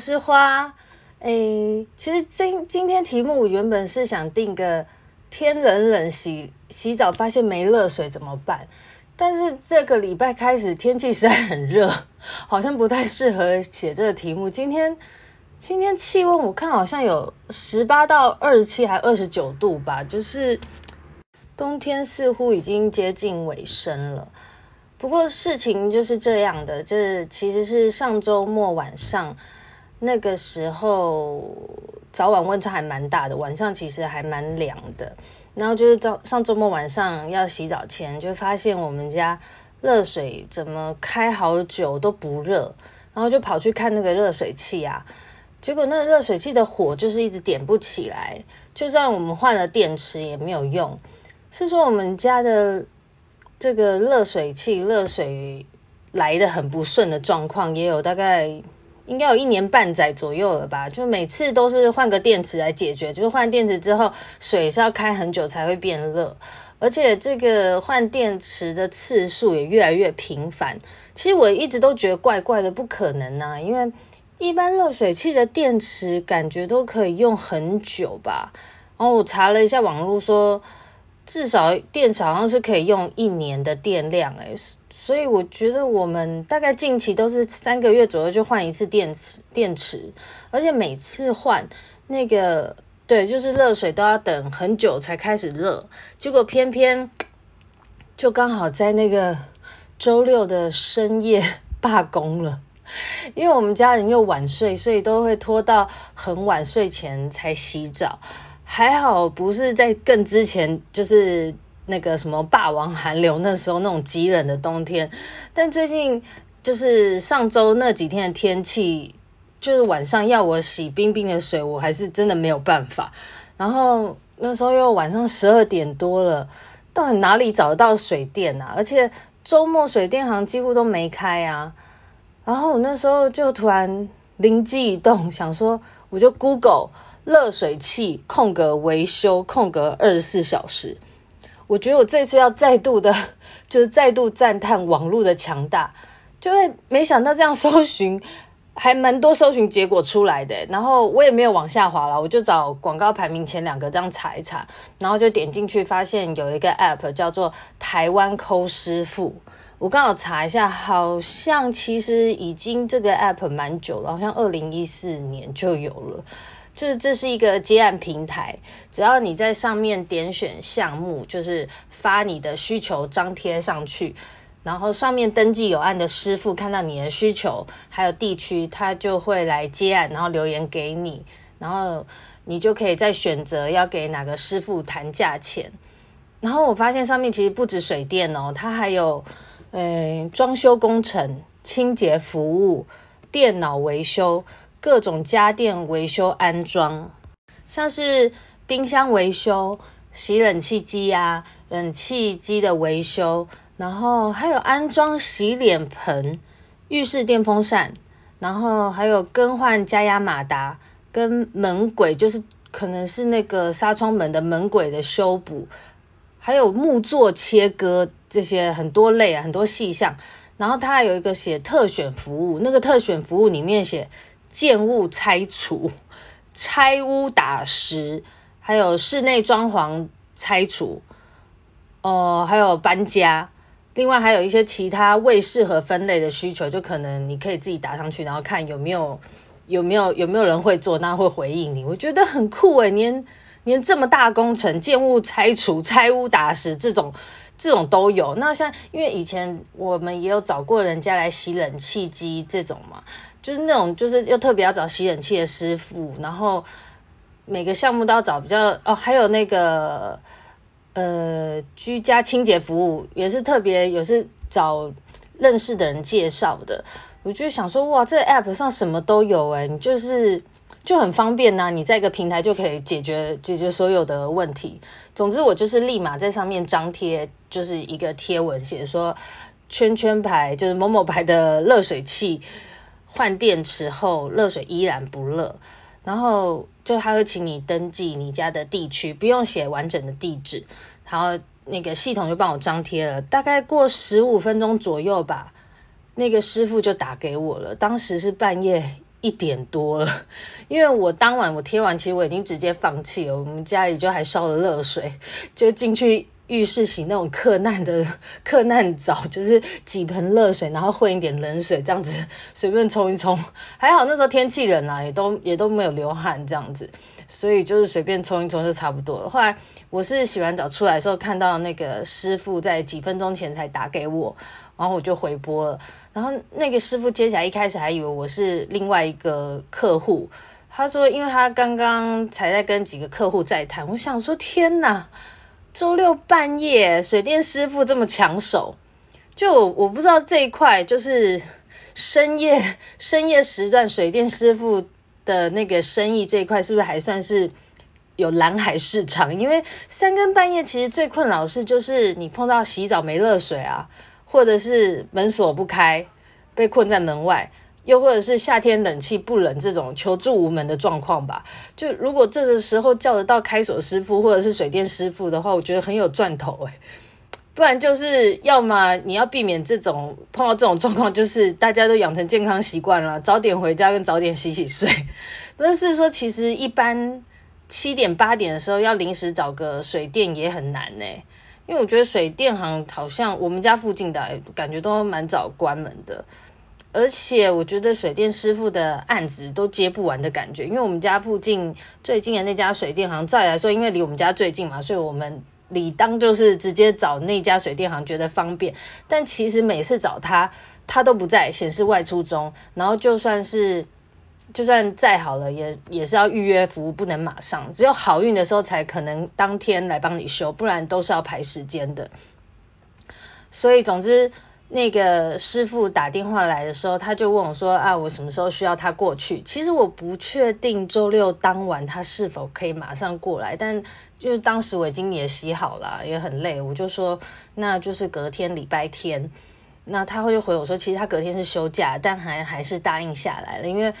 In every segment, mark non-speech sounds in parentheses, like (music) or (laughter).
是花。诶，其实今今天题目原本是想定个天冷冷洗洗澡发现没热水怎么办？但是这个礼拜开始天气实在很热，(laughs) 好像不太适合写这个题目。今天今天气温我看好像有十八到二十七还二十九度吧，就是冬天似乎已经接近尾声了。不过事情就是这样的，这其实是上周末晚上那个时候，早晚温差还蛮大的，晚上其实还蛮凉的。然后就是早上周末晚上要洗澡前，就发现我们家热水怎么开好久都不热，然后就跑去看那个热水器啊，结果那个热水器的火就是一直点不起来，就算我们换了电池也没有用。是说我们家的。这个热水器热水来的很不顺的状况，也有大概应该有一年半载左右了吧。就每次都是换个电池来解决，就是换电池之后水是要开很久才会变热，而且这个换电池的次数也越来越频繁。其实我一直都觉得怪怪的，不可能啊，因为一般热水器的电池感觉都可以用很久吧。然后我查了一下网络说。至少电池好像是可以用一年的电量哎，所以我觉得我们大概近期都是三个月左右就换一次电池，电池，而且每次换那个对，就是热水都要等很久才开始热，结果偏偏就刚好在那个周六的深夜 (laughs) 罢工了，因为我们家人又晚睡，所以都会拖到很晚睡前才洗澡。还好不是在更之前，就是那个什么霸王寒流那时候那种极冷的冬天，但最近就是上周那几天的天气，就是晚上要我洗冰冰的水，我还是真的没有办法。然后那时候又晚上十二点多了，到底哪里找得到水电啊？而且周末水电行几乎都没开啊。然后我那时候就突然灵机一动，想说我就 Google。热水器空格维修空格二十四小时，我觉得我这次要再度的，就是再度赞叹网络的强大，就会没想到这样搜寻还蛮多搜寻结果出来的，然后我也没有往下滑了，我就找广告排名前两个这样查一查，然后就点进去发现有一个 app 叫做台湾抠师傅，我刚好查一下，好像其实已经这个 app 蛮久了，好像二零一四年就有了。就是这是一个接案平台，只要你在上面点选项目，就是发你的需求张贴上去，然后上面登记有案的师傅看到你的需求还有地区，他就会来接案，然后留言给你，然后你就可以再选择要给哪个师傅谈价钱。然后我发现上面其实不止水电哦，它还有呃装修工程、清洁服务、电脑维修。各种家电维修安装，像是冰箱维修、洗冷气机啊、冷气机的维修，然后还有安装洗脸盆、浴室电风扇，然后还有更换加压马达跟门轨，就是可能是那个纱窗门的门轨的修补，还有木作切割这些很多类啊，很多细项。然后它还有一个写特选服务，那个特选服务里面写。建物拆除、拆屋打石，还有室内装潢拆除，哦、还有搬家。另外还有一些其他未适合分类的需求，就可能你可以自己打上去，然后看有没有有没有有没有人会做，那会回应你。我觉得很酷诶，连连这么大工程，建物拆除、拆屋打石这种这种都有。那像因为以前我们也有找过人家来洗冷气机这种嘛。就是那种，就是又特别要找洗冷气的师傅，然后每个项目都要找比较哦，还有那个呃居家清洁服务也是特别，也是找认识的人介绍的。我就想说，哇，这个 app 上什么都有哎，你就是就很方便呐，你在一个平台就可以解决解决所有的问题。总之，我就是立马在上面张贴，就是一个贴文，写说圈圈牌就是某某牌的热水器换电池后热水依然不热，然后就他会请你登记你家的地区，不用写完整的地址，然后那个系统就帮我张贴了，大概过十五分钟左右吧。那个师傅就打给我了，当时是半夜一点多了，因为我当晚我贴完，其实我已经直接放弃了，我们家里就还烧了热水，就进去浴室洗那种克难的 (laughs) 克难澡，就是几盆热水，然后混一点冷水，这样子随便冲一冲，(laughs) 还好那时候天气冷啊，也都也都没有流汗这样子，所以就是随便冲一冲就差不多了。后来我是洗完澡出来的时候，看到那个师傅在几分钟前才打给我。然后我就回拨了，然后那个师傅接起来，一开始还以为我是另外一个客户。他说，因为他刚刚才在跟几个客户在谈。我想说，天哪，周六半夜水电师傅这么抢手，就我不知道这一块就是深夜深夜时段水电师傅的那个生意这一块是不是还算是有蓝海市场？因为三更半夜其实最困扰是就是你碰到洗澡没热水啊。或者是门锁不开，被困在门外，又或者是夏天冷气不冷这种求助无门的状况吧。就如果这个时候叫得到开锁师傅或者是水电师傅的话，我觉得很有赚头诶。不然就是要么你要避免这种碰到这种状况，就是大家都养成健康习惯了，早点回家跟早点洗洗睡。(laughs) 但是说其实一般七点八点的时候要临时找个水电也很难呢。因为我觉得水电行好像我们家附近的感觉都蛮早关门的，而且我觉得水电师傅的案子都接不完的感觉。因为我们家附近最近的那家水电行，照理来说，因为离我们家最近嘛，所以我们理当就是直接找那家水电行，觉得方便。但其实每次找他，他都不在，显示外出中。然后就算是。就算再好了，也也是要预约服务，不能马上。只有好运的时候才可能当天来帮你修，不然都是要排时间的。所以，总之，那个师傅打电话来的时候，他就问我说：“啊，我什么时候需要他过去？”其实我不确定周六当晚他是否可以马上过来，但就是当时我已经也洗好了，也很累，我就说：“那就是隔天礼拜天。”那他会就回我说：“其实他隔天是休假，但还还是答应下来了，因为。”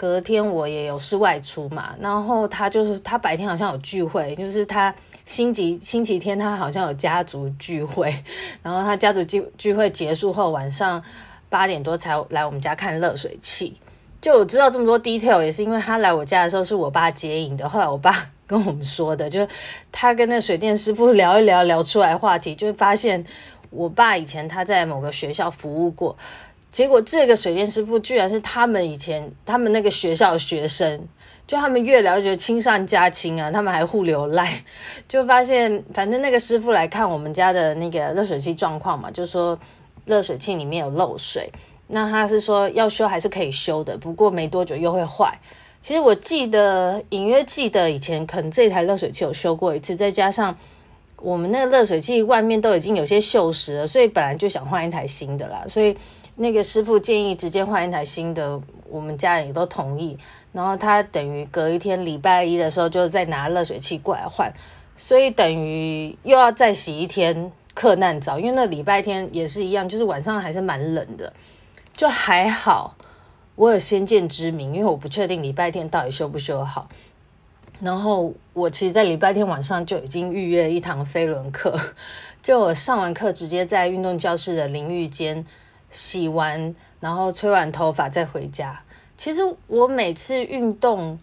隔天我也有事外出嘛，然后他就是他白天好像有聚会，就是他星期星期天他好像有家族聚会，(laughs) 然后他家族聚聚会结束后晚上八点多才来我们家看热水器。就我知道这么多 detail 也是因为他来我家的时候是我爸接应的，后来我爸 (laughs) 跟我们说的，就他跟那水电师傅聊一聊聊出来话题，就发现我爸以前他在某个学校服务过。结果这个水电师傅居然是他们以前他们那个学校的学生，就他们越聊越亲上加亲啊，他们还互留赖，(laughs) 就发现反正那个师傅来看我们家的那个热水器状况嘛，就说热水器里面有漏水，那他是说要修还是可以修的，不过没多久又会坏。其实我记得隐约记得以前可能这台热水器有修过一次，再加上我们那个热水器外面都已经有些锈蚀了，所以本来就想换一台新的啦，所以。那个师傅建议直接换一台新的，我们家人也都同意。然后他等于隔一天礼拜一的时候就再拿热水器过来换，所以等于又要再洗一天克难澡。因为那礼拜天也是一样，就是晚上还是蛮冷的，就还好。我有先见之明，因为我不确定礼拜天到底修不修好。然后我其实，在礼拜天晚上就已经预约了一堂飞轮课，(laughs) 就我上完课直接在运动教室的淋浴间。洗完，然后吹完头发再回家。其实我每次运动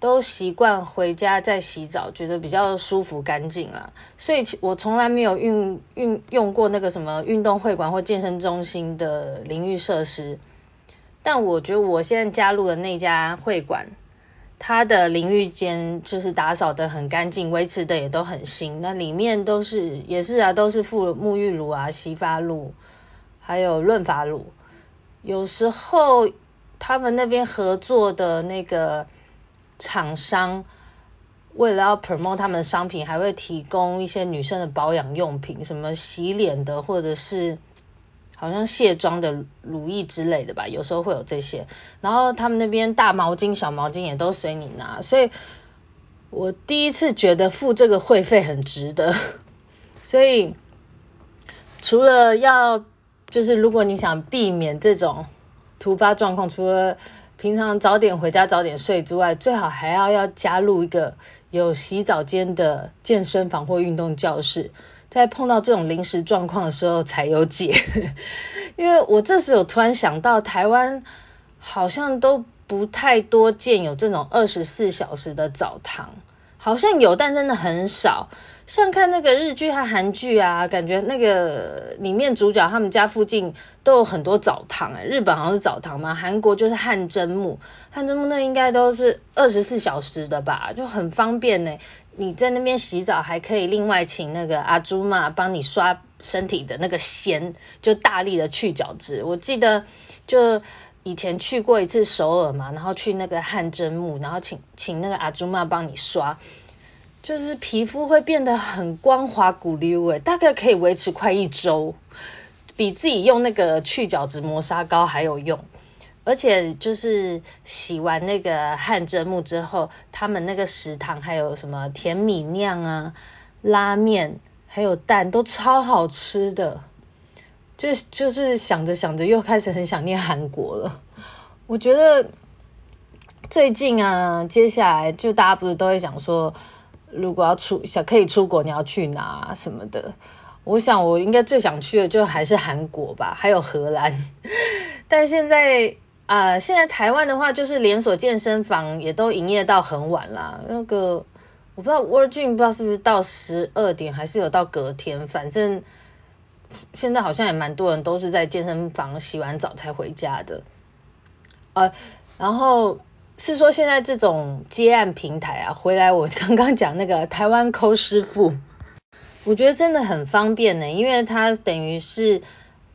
都习惯回家再洗澡，觉得比较舒服干净啦。所以，我从来没有运运用过那个什么运动会馆或健身中心的淋浴设施。但我觉得我现在加入的那家会馆，它的淋浴间就是打扫得很干净，维持的也都很新。那里面都是也是啊，都是附沐浴乳啊、洗发露。还有润发乳，有时候他们那边合作的那个厂商为了要 promote 他们的商品，还会提供一些女生的保养用品，什么洗脸的，或者是好像卸妆的乳液之类的吧。有时候会有这些，然后他们那边大毛巾、小毛巾也都随你拿，所以我第一次觉得付这个会费很值得。(laughs) 所以除了要，就是如果你想避免这种突发状况，除了平常早点回家、早点睡之外，最好还要要加入一个有洗澡间的健身房或运动教室，在碰到这种临时状况的时候才有解。(laughs) 因为我这时候突然想到，台湾好像都不太多见有这种二十四小时的澡堂，好像有，但真的很少。像看那个日剧和韩剧啊，感觉那个里面主角他们家附近都有很多澡堂哎。日本好像是澡堂嘛，韩国就是汗蒸木，汗蒸木那应该都是二十四小时的吧，就很方便呢。你在那边洗澡还可以另外请那个阿朱玛帮你刷身体的那个纤，就大力的去角质。我记得就以前去过一次首尔嘛，然后去那个汗蒸木，然后请请那个阿朱玛帮你刷。就是皮肤会变得很光滑骨溜诶，大概可以维持快一周，比自己用那个去角质磨砂膏还有用。而且就是洗完那个汗蒸木之后，他们那个食堂还有什么甜米酿啊、拉面，还有蛋都超好吃的。就就是想着想着又开始很想念韩国了。我觉得最近啊，接下来就大家不是都会想说。如果要出想可以出国，你要去哪什么的？我想我应该最想去的就还是韩国吧，还有荷兰。(laughs) 但现在啊、现在台湾的话，就是连锁健身房也都营业到很晚啦。那个我不知道 w o r d Gym 不知道是不是到十二点，还是有到隔天。反正现在好像也蛮多人都是在健身房洗完澡才回家的。呃，然后。是说现在这种接案平台啊，回来我刚刚讲那个台湾抠师傅，我觉得真的很方便呢，因为他等于是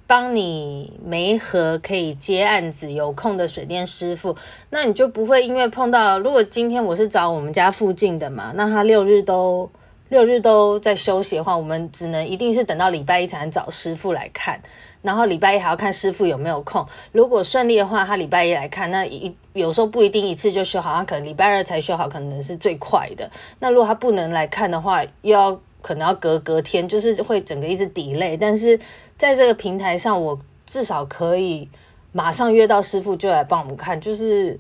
帮你媒合可以接案子有空的水电师傅，那你就不会因为碰到，如果今天我是找我们家附近的嘛，那他六日都六日都在休息的话，我们只能一定是等到礼拜一才能找师傅来看。然后礼拜一还要看师傅有没有空，如果顺利的话，他礼拜一来看，那一有时候不一定一次就修好，他可能礼拜二才修好，可能是最快的。那如果他不能来看的话，又要可能要隔隔天，就是会整个一直 delay。但是在这个平台上，我至少可以马上约到师傅就来帮我们看，就是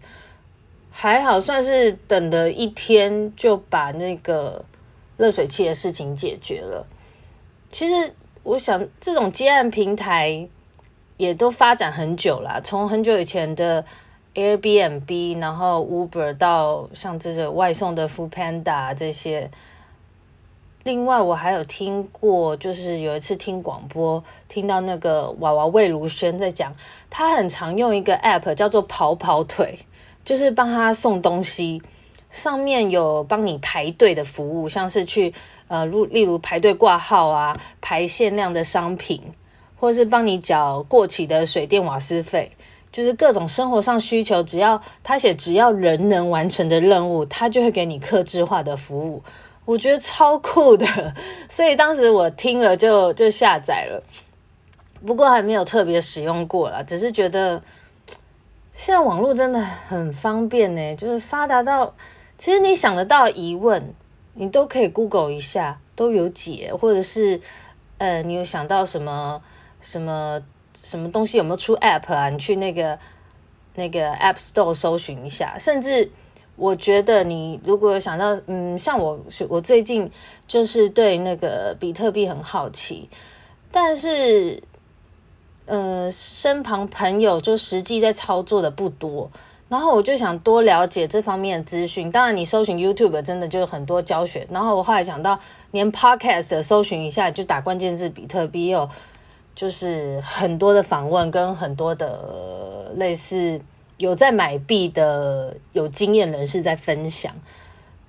还好算是等了一天就把那个热水器的事情解决了。其实。我想这种接案平台也都发展很久了，从很久以前的 Airbnb，然后 Uber 到像这个外送的 Foodpanda 这些。另外，我还有听过，就是有一次听广播，听到那个娃娃魏如萱在讲，他很常用一个 App 叫做跑跑腿，就是帮他送东西，上面有帮你排队的服务，像是去。呃，如例如排队挂号啊，排限量的商品，或是帮你缴过期的水电瓦斯费，就是各种生活上需求，只要他写只要人能完成的任务，他就会给你客制化的服务。我觉得超酷的，所以当时我听了就就下载了，不过还没有特别使用过啦，只是觉得现在网络真的很方便呢，就是发达到其实你想得到疑问。你都可以 Google 一下，都有解，或者是，呃，你有想到什么什么什么东西有没有出 App 啊？你去那个那个 App Store 搜寻一下。甚至我觉得你如果想到，嗯，像我我最近就是对那个比特币很好奇，但是，呃，身旁朋友就实际在操作的不多。然后我就想多了解这方面的资讯。当然，你搜寻 YouTube 真的就很多教学。然后我后来想到，连 Podcast 搜寻一下，就打关键字比特币，也有就是很多的访问跟很多的类似有在买币的有经验人士在分享。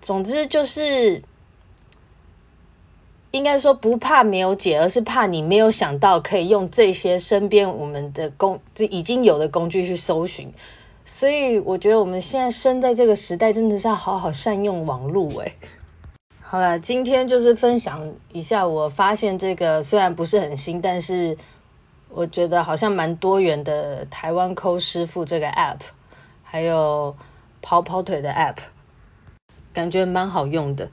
总之就是应该说不怕没有解，而是怕你没有想到可以用这些身边我们的工这已经有的工具去搜寻。所以我觉得我们现在生在这个时代，真的是要好好善用网络。诶，好了，今天就是分享一下，我发现这个虽然不是很新，但是我觉得好像蛮多元的台湾抠师傅这个 app，还有跑跑腿的 app，感觉蛮好用的。